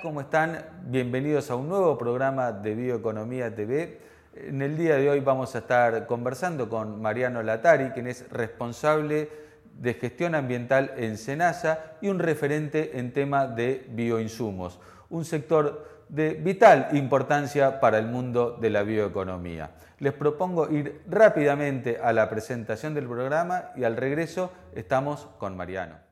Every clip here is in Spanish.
¿Cómo están? Bienvenidos a un nuevo programa de Bioeconomía TV. En el día de hoy vamos a estar conversando con Mariano Latari, quien es responsable de gestión ambiental en Senasa y un referente en tema de bioinsumos, un sector de vital importancia para el mundo de la bioeconomía. Les propongo ir rápidamente a la presentación del programa y al regreso estamos con Mariano.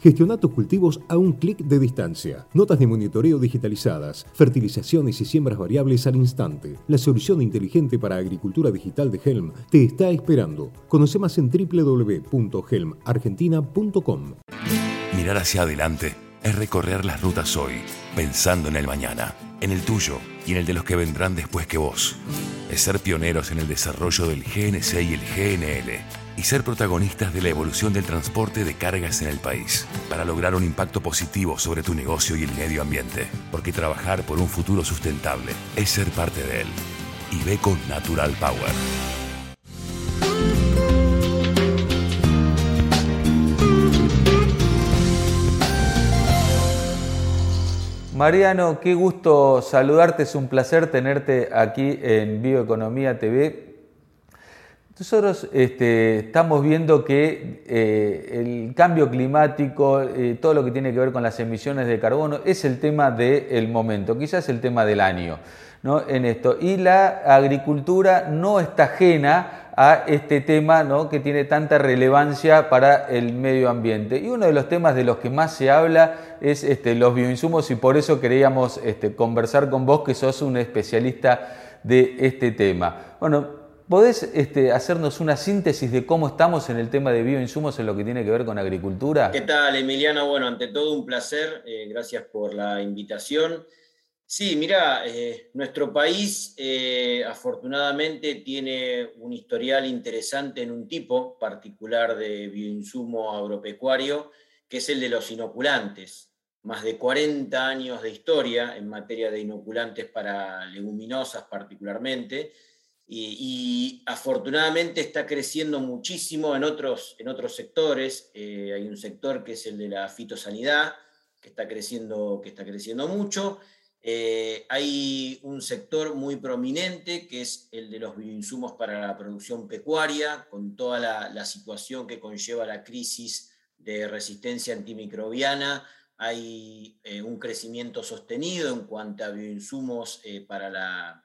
gestiona tus cultivos a un clic de distancia. Notas de monitoreo digitalizadas, fertilizaciones y siembras variables al instante. La solución inteligente para agricultura digital de Helm te está esperando. Conoce más en www.helmargentina.com. Mirar hacia adelante es recorrer las rutas hoy, pensando en el mañana, en el tuyo y en el de los que vendrán después que vos. Es ser pioneros en el desarrollo del GNC y el GNL y ser protagonistas de la evolución del transporte de cargas en el país, para lograr un impacto positivo sobre tu negocio y el medio ambiente, porque trabajar por un futuro sustentable es ser parte de él. Y ve con Natural Power. Mariano, qué gusto saludarte, es un placer tenerte aquí en Bioeconomía TV nosotros este, estamos viendo que eh, el cambio climático, eh, todo lo que tiene que ver con las emisiones de carbono, es el tema del momento, quizás el tema del año ¿no? en esto. Y la agricultura no está ajena a este tema ¿no? que tiene tanta relevancia para el medio ambiente. Y uno de los temas de los que más se habla es este, los bioinsumos y por eso queríamos este, conversar con vos, que sos un especialista de este tema. Bueno, ¿Podés este, hacernos una síntesis de cómo estamos en el tema de bioinsumos en lo que tiene que ver con agricultura? ¿Qué tal, Emiliano? Bueno, ante todo un placer. Eh, gracias por la invitación. Sí, mira, eh, nuestro país eh, afortunadamente tiene un historial interesante en un tipo particular de bioinsumo agropecuario, que es el de los inoculantes. Más de 40 años de historia en materia de inoculantes para leguminosas particularmente y, afortunadamente está creciendo muchísimo en otros, en otros sectores. Eh, hay un sector que es el de la fitosanidad, que está creciendo, que está creciendo mucho. Eh, hay un sector muy prominente que es el de los bioinsumos para la producción pecuaria, con toda la, situación que conlleva la crisis de resistencia antimicrobiana. Hay eh, un crecimiento sostenido en cuanto a bioinsumos para la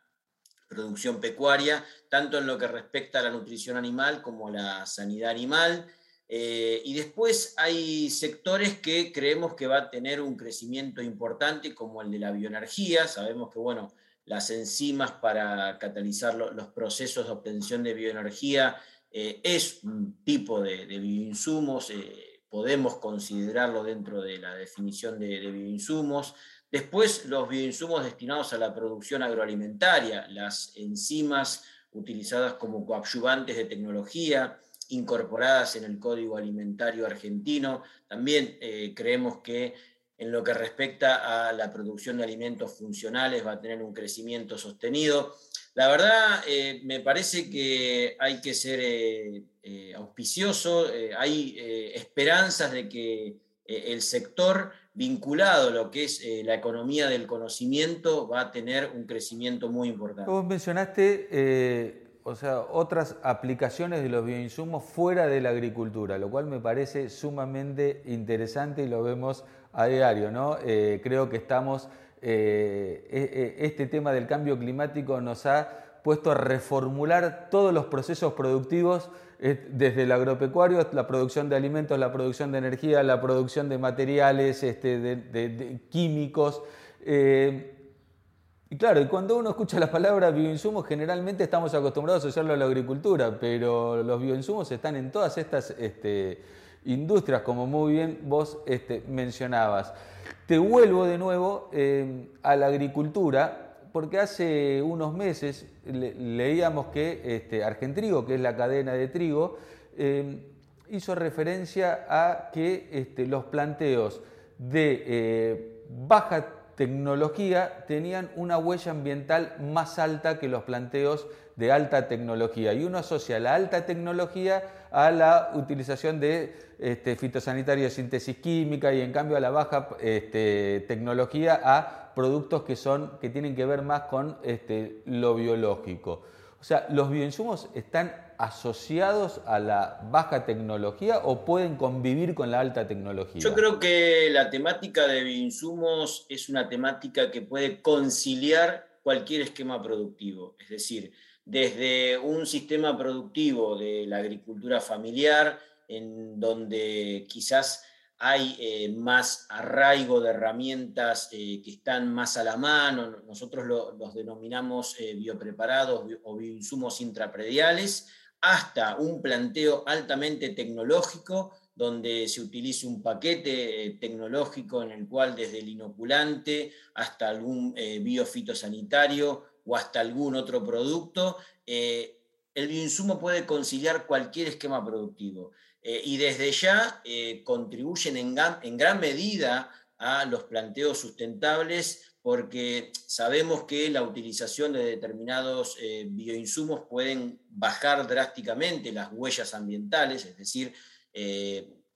producción pecuaria, tanto en lo que respecta a la nutrición animal como a la sanidad animal. Eh, y después hay sectores que creemos que va a tener un crecimiento importante, como el de la bioenergía. Sabemos que, bueno, las enzimas para catalizar los procesos de obtención de bioenergía eh, es un tipo de, bioinsumos, eh, podemos considerarlo dentro de la definición de, de bioinsumos. Después, los bioinsumos destinados a la producción agroalimentaria, las enzimas utilizadas como coadyuvantes de tecnología, incorporadas en el Código Alimentario Argentino. También eh, creemos que en lo que respecta a la producción de alimentos funcionales va a tener un crecimiento sostenido. La verdad, eh, me parece que hay que ser eh, auspicioso, hay esperanzas de que el sector vinculado a lo que es eh, la economía del conocimiento, va a tener un crecimiento muy importante. Vos mencionaste eh, o sea, otras aplicaciones de los bioinsumos fuera de la agricultura, lo cual me parece sumamente interesante y lo vemos a diario. ¿no? Eh, creo que estamos, e, e, este tema del cambio climático nos ha puesto a reformular todos los procesos productivos desde el agropecuario, la producción de alimentos, la producción de energía, la producción de materiales, este, de, químicos. Eh, y claro, cuando uno escucha la palabra bioinsumos, generalmente estamos acostumbrados a asociarlo a la agricultura, pero los bioinsumos están en todas estas este, industrias, como muy bien vos este, mencionabas. Te vuelvo de nuevo eh, a la agricultura porque hace unos meses leíamos que este, Argentrigo, que es la cadena de trigo, em, hizo referencia a que este, los planteos de eh, baja tecnología tenían una huella ambiental más alta que los planteos de alta tecnología. Y uno asocia la alta tecnología a la utilización de este, fitosanitarios de síntesis química y en cambio a la baja este, tecnología a productos que, son, que tienen que ver más con este, lo biológico. O sea, ¿los bioinsumos están asociados a la baja tecnología o pueden convivir con la alta tecnología? Yo creo que la temática de bioinsumos es una temática que puede conciliar cualquier esquema productivo. Es decir, desde un sistema productivo de la agricultura familiar, en donde quizás hay eh, más arraigo de herramientas eh, que están más a la mano, nosotros los denominamos eh, biopreparados o bioinsumos intraprediales, hasta un planteo altamente tecnológico, donde se utilice un paquete tecnológico en el cual desde el inoculante hasta algún biofitosanitario o hasta algún otro producto, el bioinsumo puede conciliar cualquier esquema productivo. Eh, y desde ya eh, contribuyen en, gran medida a los planteos sustentables porque sabemos que la utilización de determinados eh, bioinsumos pueden bajar drásticamente las huellas ambientales, es decir,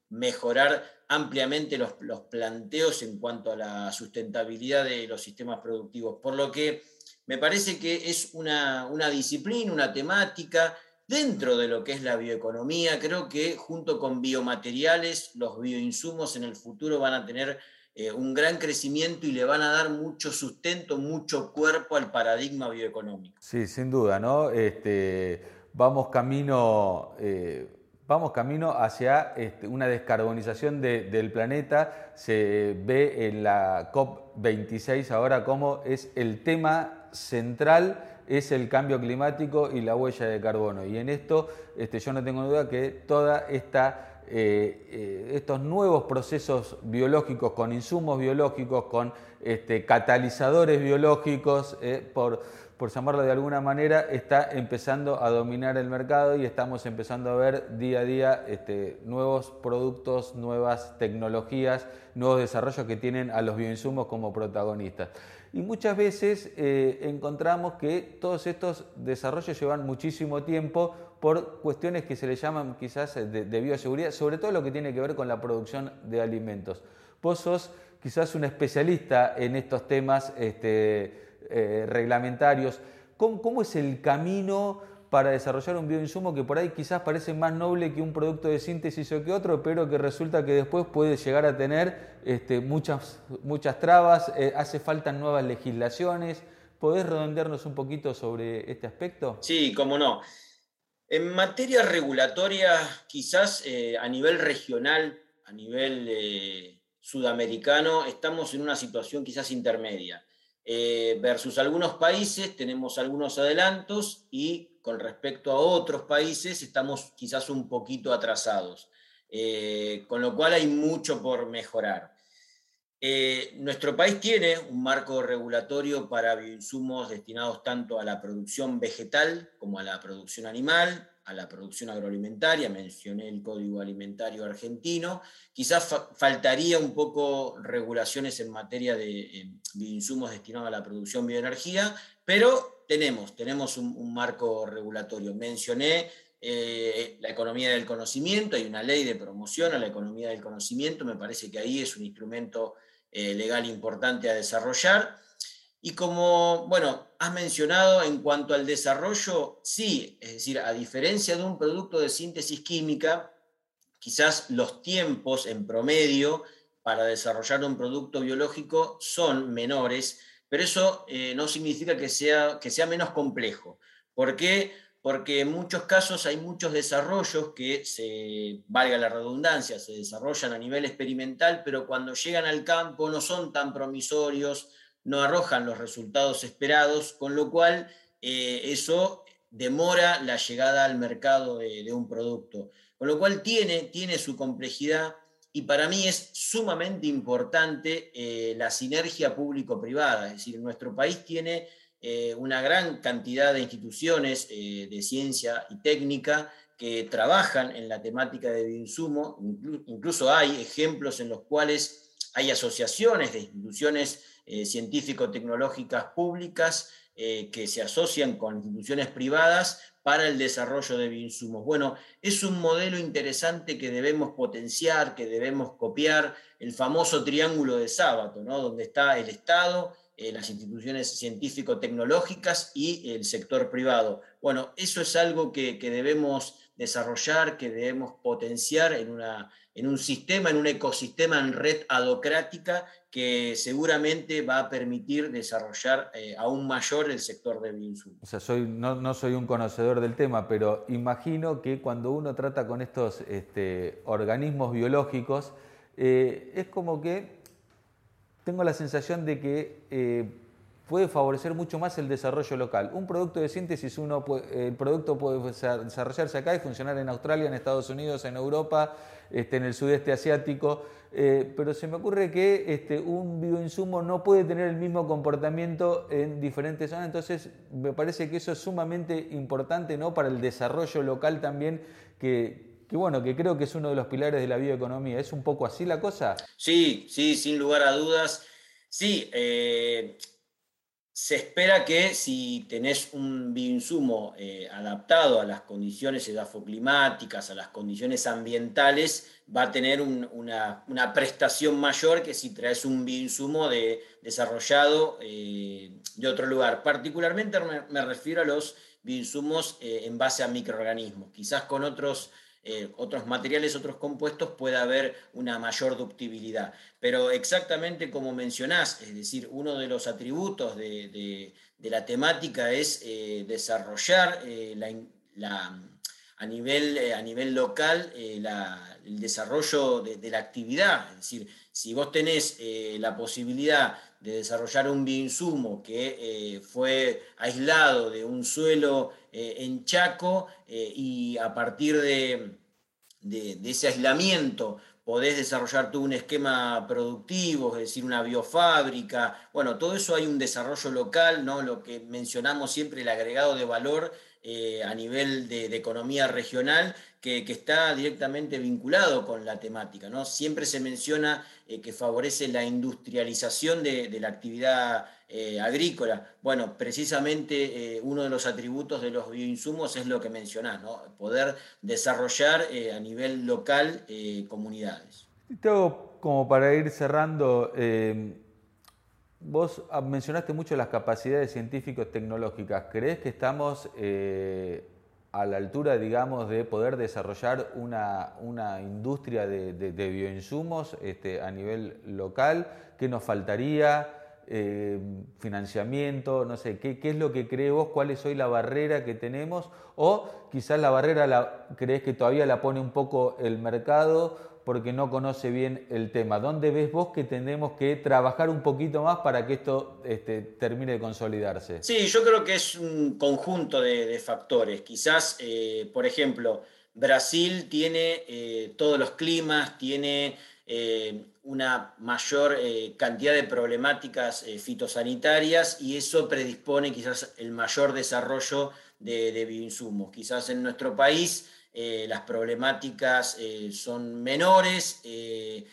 mejorar ampliamente los, planteos en cuanto a la sustentabilidad de los sistemas productivos. Por lo que me parece que es una, una disciplina, una temática dentro de lo que es la bioeconomía. Creo que junto con biomateriales, los bioinsumos en el futuro van a tener eh, un gran crecimiento y le van a dar mucho sustento, mucho cuerpo al paradigma bioeconómico. Sí, sin duda, ¿no? Este, vamos camino... Eh, vamos camino hacia este, una descarbonización del planeta. Se ve en la COP26 ahora como es el tema central es el cambio climático y la huella de carbono. Y en esto este, yo no tengo duda que toda esta eh, eh, estos nuevos procesos biológicos con insumos biológicos, con este, catalizadores biológicos, eh, por, por llamarlo de alguna manera, está empezando a dominar el mercado y estamos empezando a ver día a día este, nuevos productos, nuevas tecnologías, nuevos desarrollos que tienen a los bioinsumos como protagonistas. Y muchas veces encontramos que todos estos desarrollos llevan muchísimo tiempo por cuestiones que se le llaman quizás de, bioseguridad, sobre todo lo que tiene que ver con la producción de alimentos. Vos sos quizás un especialista en estos temas este, eh, reglamentarios. ¿Cómo, es el camino para desarrollar un bioinsumo que por ahí quizás parece más noble que un producto de síntesis o que otro, pero que resulta que después puede llegar a tener este, muchas, muchas trabas, eh, hace falta nuevas legislaciones. ¿Podés redondearnos un poquito sobre este aspecto? Sí, cómo no. En materia regulatoria, quizás eh, a nivel regional, a nivel eh, sudamericano, estamos en una situación quizás intermedia. versus algunos países tenemos algunos adelantos y con respecto a otros países estamos quizás un poquito atrasados, eh, con lo cual hay mucho por mejorar. Eh, nuestro país tiene un marco regulatorio para bioinsumos destinados tanto a la producción vegetal como a la producción animal, a la producción agroalimentaria, mencioné el Código Alimentario Argentino, quizás faltaría un poco regulaciones en materia de eh, bioinsumos destinados a la producción bioenergía, pero tenemos, tenemos un, marco regulatorio. Mencioné eh, la economía del conocimiento, hay una ley de promoción a la economía del conocimiento, me parece que ahí es un instrumento eh, legal importante a desarrollar. Y como, bueno, has mencionado en cuanto al desarrollo, sí, es decir, a diferencia de un producto de síntesis química, quizás los tiempos en promedio para desarrollar un producto biológico son menores pero eso eh, no significa que sea, que sea menos complejo. ¿Por qué? Porque en muchos casos hay muchos desarrollos que, se, valga la redundancia, se desarrollan a nivel experimental, pero cuando llegan al campo no son tan promisorios, no arrojan los resultados esperados, con lo cual eh, eso demora la llegada al mercado de, un producto. Con lo cual tiene, tiene su complejidad y para mí es sumamente importante eh, la sinergia público-privada. Es decir, nuestro país tiene eh, una gran cantidad de instituciones eh, de ciencia y técnica que trabajan en la temática de bioinsumo. Incluso hay ejemplos en los cuales hay asociaciones de instituciones científico-tecnológicas públicas que se asocian con instituciones privadas para el desarrollo de bioinsumos. Bueno, es un modelo interesante que debemos potenciar, que debemos copiar, el famoso triángulo de sábado, ¿no? donde está el Estado, eh, las instituciones científico-tecnológicas y el sector privado. Bueno, eso es algo que, debemos desarrollar, que debemos potenciar en, una, en un sistema, en un ecosistema en red adocrática que seguramente va a permitir desarrollar eh, aún mayor el sector de bioinsumos. O sea, soy, no, soy un conocedor del tema, pero imagino que cuando uno trata con estos este, organismos biológicos, eh, es como que tengo la sensación de que eh, puede favorecer mucho más el desarrollo local. Un producto de síntesis, uno el producto puede desarrollarse acá y funcionar en Australia, en Estados Unidos, en Europa, este, en el sudeste asiático, eh, pero se me ocurre que este, un bioinsumo no puede tener el mismo comportamiento en diferentes zonas, entonces me parece que eso es sumamente importante ¿no? para el desarrollo local también, que, bueno, que creo que es uno de los pilares de la bioeconomía. ¿Es un poco así la cosa? Sí, sí, sin lugar a dudas. Sí, eh, se espera que si tenés un bioinsumo eh, adaptado a las condiciones edafoclimáticas, a las condiciones ambientales, va a tener una, prestación mayor que si traes un bioinsumo de, desarrollado eh, de otro lugar. Particularmente me, refiero a los bioinsumos en base a microorganismos. Quizás con otros eh, otros materiales, otros compuestos, puede haber una mayor ductibilidad. Pero exactamente como mencionás, es decir, uno de los atributos de, la temática es eh, desarrollar eh, a, nivel, a nivel local el desarrollo de, la actividad. Es decir, si vos tenés la posibilidad de desarrollar un bioinsumo que fue aislado de un suelo en Chaco y a partir de, de, ese aislamiento podés desarrollar tú un esquema productivo, es decir, una biofábrica. Bueno, todo eso hay un desarrollo local, ¿no? Lo que mencionamos siempre, el agregado de valor eh, a nivel de, economía regional, que, está directamente vinculado con la temática. ¿no? Siempre se menciona eh, que favorece la industrialización de, la actividad eh, agrícola. Bueno, precisamente uno de los atributos de los bioinsumos es lo que mencionás, ¿no? poder desarrollar a nivel local comunidades. Tengo como para ir cerrando, Vos ah, mencionaste mucho las capacidades científicos tecnológicas. ¿Crees que estamos eh, a la altura, digamos, de poder desarrollar una, industria de, bioinsumos este, a nivel local? ¿Qué nos faltaría? Eh, financiamiento, no sé, ¿qué, ¿qué, es lo que crees vos? ¿Cuál es hoy la barrera que tenemos? O quizás la barrera la, crees que todavía la pone un poco el mercado porque no conoce bien el tema. ¿Dónde ves vos que tenemos que trabajar un poquito más para que esto este, termine de consolidarse? Sí, yo creo que es un conjunto de, factores. Quizás, eh, por ejemplo, Brasil tiene eh, todos los climas, tiene eh, una mayor cantidad de problemáticas fitosanitarias y eso predispone quizás el mayor desarrollo de, de bioinsumos. Quizás en nuestro país las problemáticas eh, son menores, eh,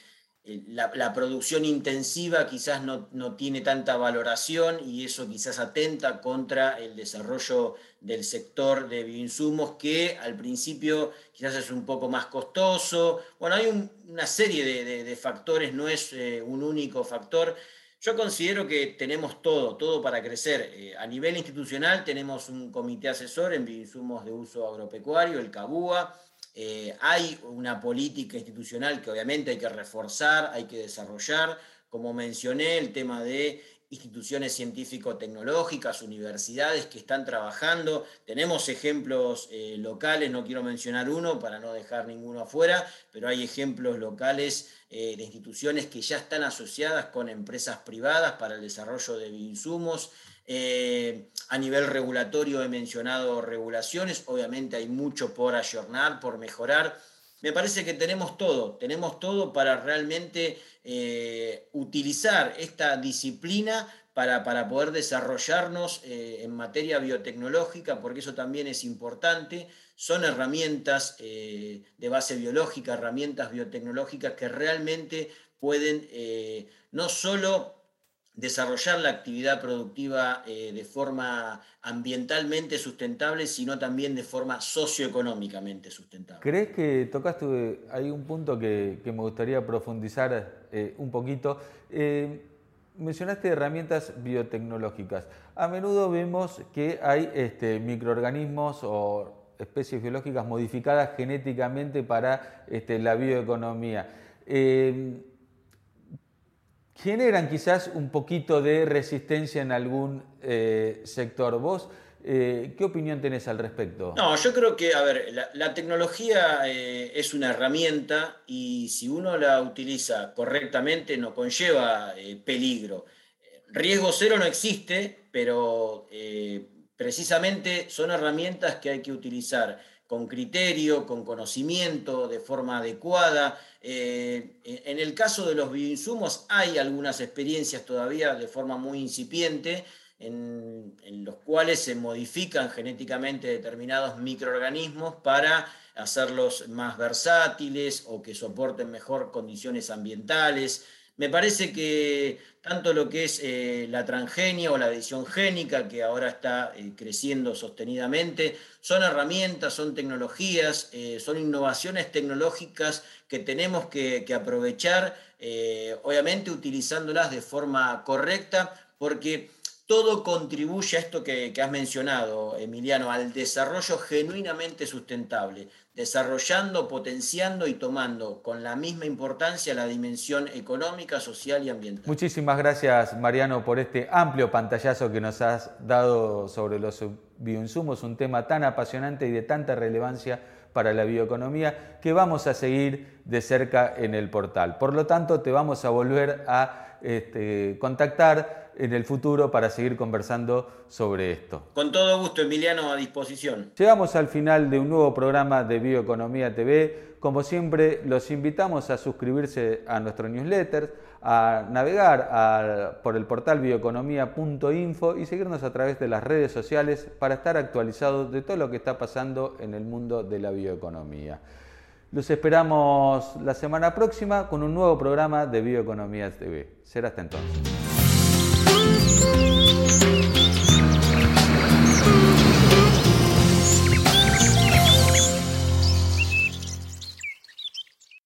la, producción intensiva quizás no, tiene tanta valoración y eso quizás atenta contra el desarrollo del sector de bioinsumos que al principio quizás es un poco más costoso. Bueno, hay una serie de, factores, no es un único factor. Yo considero que tenemos todo, todo para crecer. Eh, a nivel institucional tenemos un comité asesor en bioinsumos de uso agropecuario, el CABúA. Eh, hay una política institucional que obviamente hay que reforzar, hay que desarrollar. Como mencioné, el tema de instituciones científico-tecnológicas, universidades que están trabajando. Tenemos ejemplos eh, locales, no quiero mencionar uno para no dejar ninguno afuera, pero hay ejemplos locales eh, de instituciones que ya están asociadas con empresas privadas para el desarrollo de bioinsumos. Eh, a nivel regulatorio he mencionado regulaciones, obviamente hay mucho por ayornar, por mejorar. Me parece que tenemos todo, tenemos todo para realmente eh, utilizar esta disciplina para, para poder desarrollarnos eh, en materia biotecnológica, porque eso también es importante. Son herramientas eh, de base biológica, herramientas biotecnológicas que realmente pueden no solo desarrollar la actividad productiva eh, de forma ambientalmente sustentable, sino también de forma socioeconómicamente sustentable. ¿Crees que tocaste hay un punto que, me gustaría profundizar eh, un poquito? Eh, mencionaste herramientas biotecnológicas. A menudo vemos que hay este, microorganismos o especies biológicas modificadas genéticamente para este, la bioeconomía generan quizás un poquito de resistencia en algún eh, sector. ¿Vos eh, qué opinión tenés al respecto? No, yo creo que, a ver, la, tecnología eh, es una herramienta y si uno la utiliza correctamente no conlleva peligro. Riesgo cero no existe, pero precisamente son herramientas que hay que utilizar con criterio, con conocimiento, de forma adecuada. Eh, en el caso de los bioinsumos hay algunas experiencias todavía de forma muy incipiente en, los cuales se modifican genéticamente determinados microorganismos para hacerlos más versátiles o que soporten mejor condiciones ambientales. Me parece que tanto lo que es eh, la transgenia o la edición génica, que ahora está eh, creciendo sostenidamente, son herramientas, son tecnologías, eh, son innovaciones tecnológicas que tenemos que, aprovechar, obviamente utilizándolas de forma correcta, porque todo contribuye a esto que, has mencionado, Emiliano, al desarrollo genuinamente sustentable, desarrollando, potenciando y tomando con la misma importancia la dimensión económica, social y ambiental. Muchísimas gracias, Mariano, por este amplio pantallazo que nos has dado sobre los bioinsumos, un tema tan apasionante y de tanta relevancia para la bioeconomía que vamos a seguir de cerca en el portal. Por lo tanto, te vamos a volver a este, contactar en el futuro para seguir conversando sobre esto. Con todo gusto, Emiliano, a disposición. Llegamos al final de un nuevo programa de Bioeconomía TV. Como siempre, los invitamos a suscribirse a nuestro newsletter, a navegar por el portal bioeconomía.info y seguirnos a través de las redes sociales para estar actualizados de todo lo que está pasando en el mundo de la bioeconomía. Los esperamos la semana próxima con un nuevo programa de Bioeconomía TV. Será hasta entonces. Thank you.